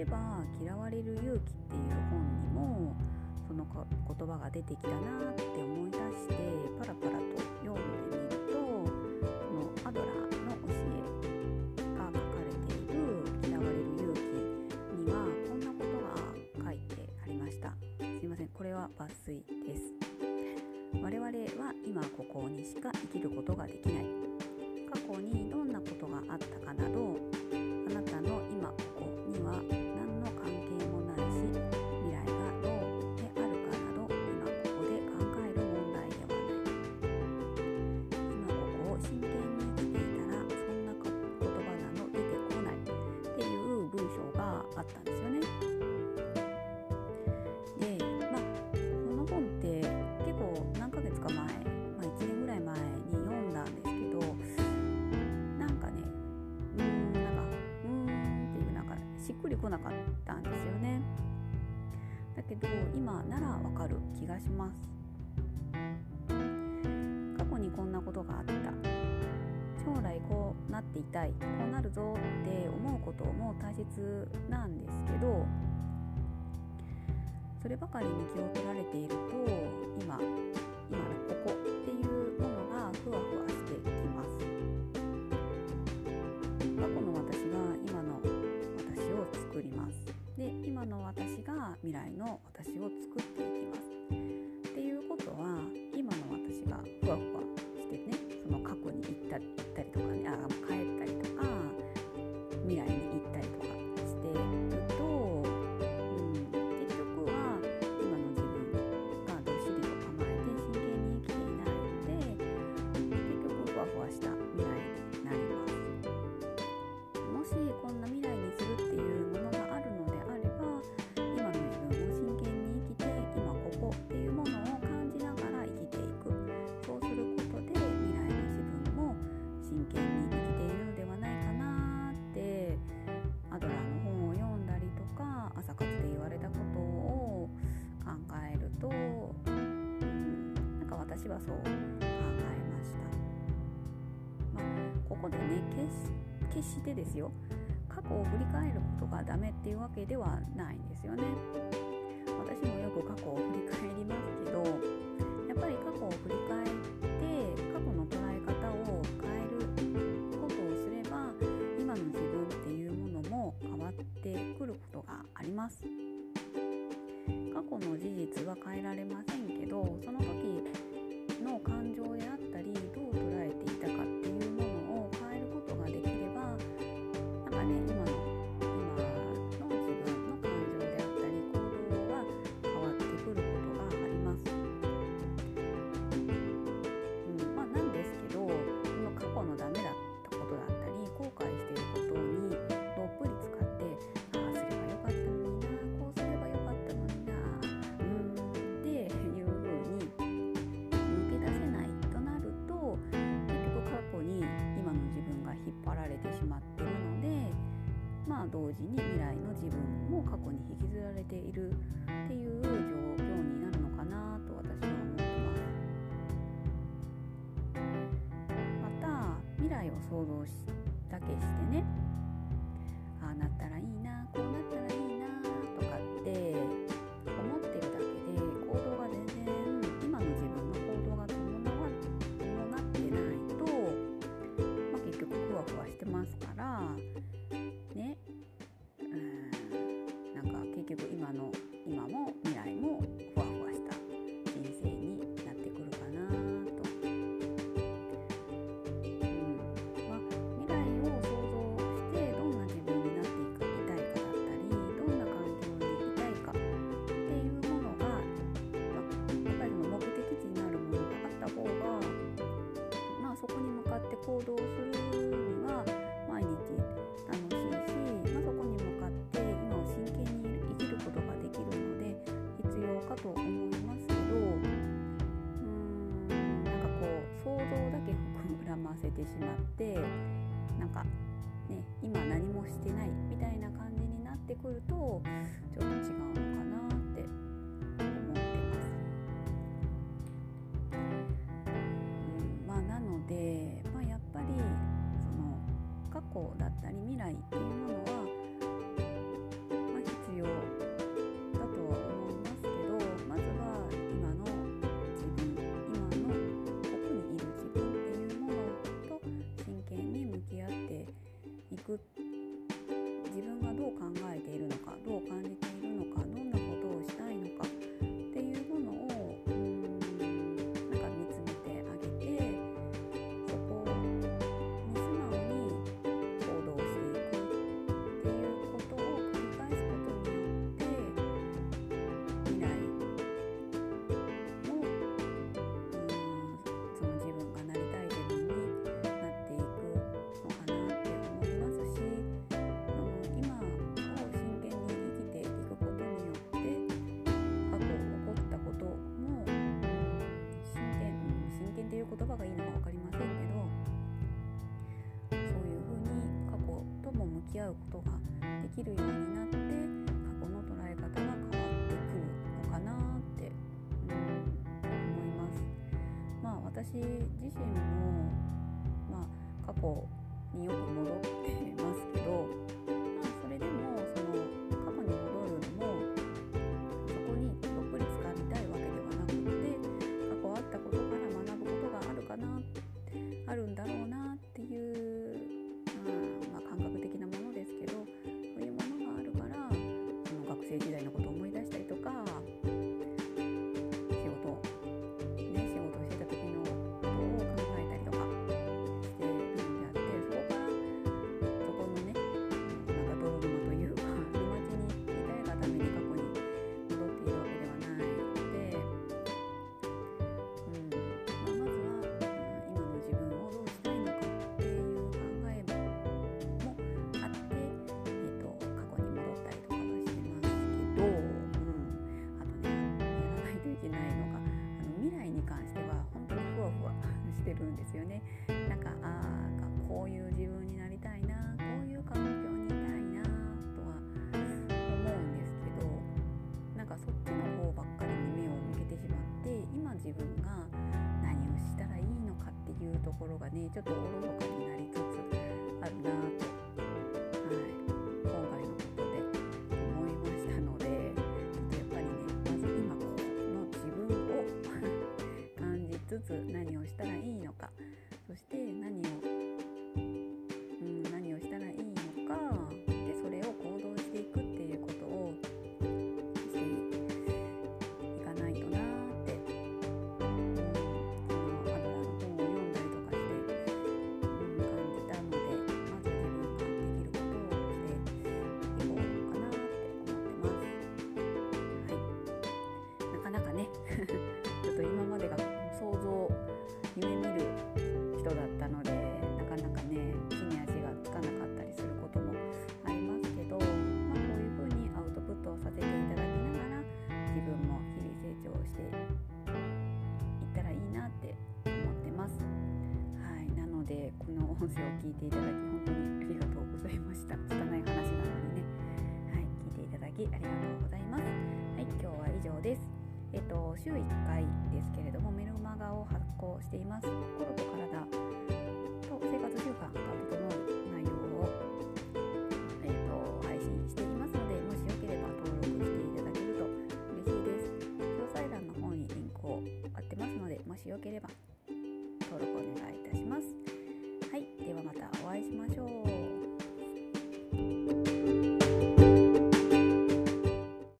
えば「嫌われる勇気」っていう本にもその言葉が出てきたなって思い出してパラパラと読んでみるとそのアドラーの教えが書かれている「嫌われる勇気」にはこんなことが書いてありました。すいません。これは抜粋です。我々は今ここにしか生きることができない。過去にどんなことがあったかなどあなたの今ここにはしっくりこなかったんですよね。だけど今ならわかる気がします。過去にこんなことがあった。将来こうなっていたい。こうなるぞって思うことも大切なんですけどそればかりに気を取られていると今今ここで今の私が未来の私を作っていく。はそう考えました。まあ、ここでね決し決してですよ過去を振り返ることがダメっていうわけではないんですよね。私もよく過去を振り返りますけどやっぱり過去を振り返って過去の捉え方を変えることをすれば今の自分っていうものも変わってくることがあります過去の事実は変えられませんけどその時まあ同時に未来の自分も過去に引きずられているっていう状況になるのかなと私は思ってます。また未来を想像しだけしてねああなったらしまってなんかね今何もしてないみたいな感じになってくるとちょっと違うのかなって思ってます。うん、まあなので、まあ、やっぱりその過去だったり未来っていうものうことができるようになって過去の捉え方が変わってくるのかなって、うん、思います。まあ私自身も、まあ、過去によく戻ってますけどまあ、それでもねちょっとおろそかになりつつあるなと、はい、今回のことで思いましたのでちょっとやっぱりねまず今この自分を 感じつつ何をしたらいいのかこの音声を聞いていただき本当にありがとうございました。拙い話なのにね。はい聞いていただきありがとうございます。はい今日は以上です。えっと週1回ですけれどもメルマガを発行しています。心と体と生活習慣が整う内容をえっと配信していますのでもしよければ登録していただけると嬉しいです。詳細欄の方にリンクを貼ってますのでもしよければ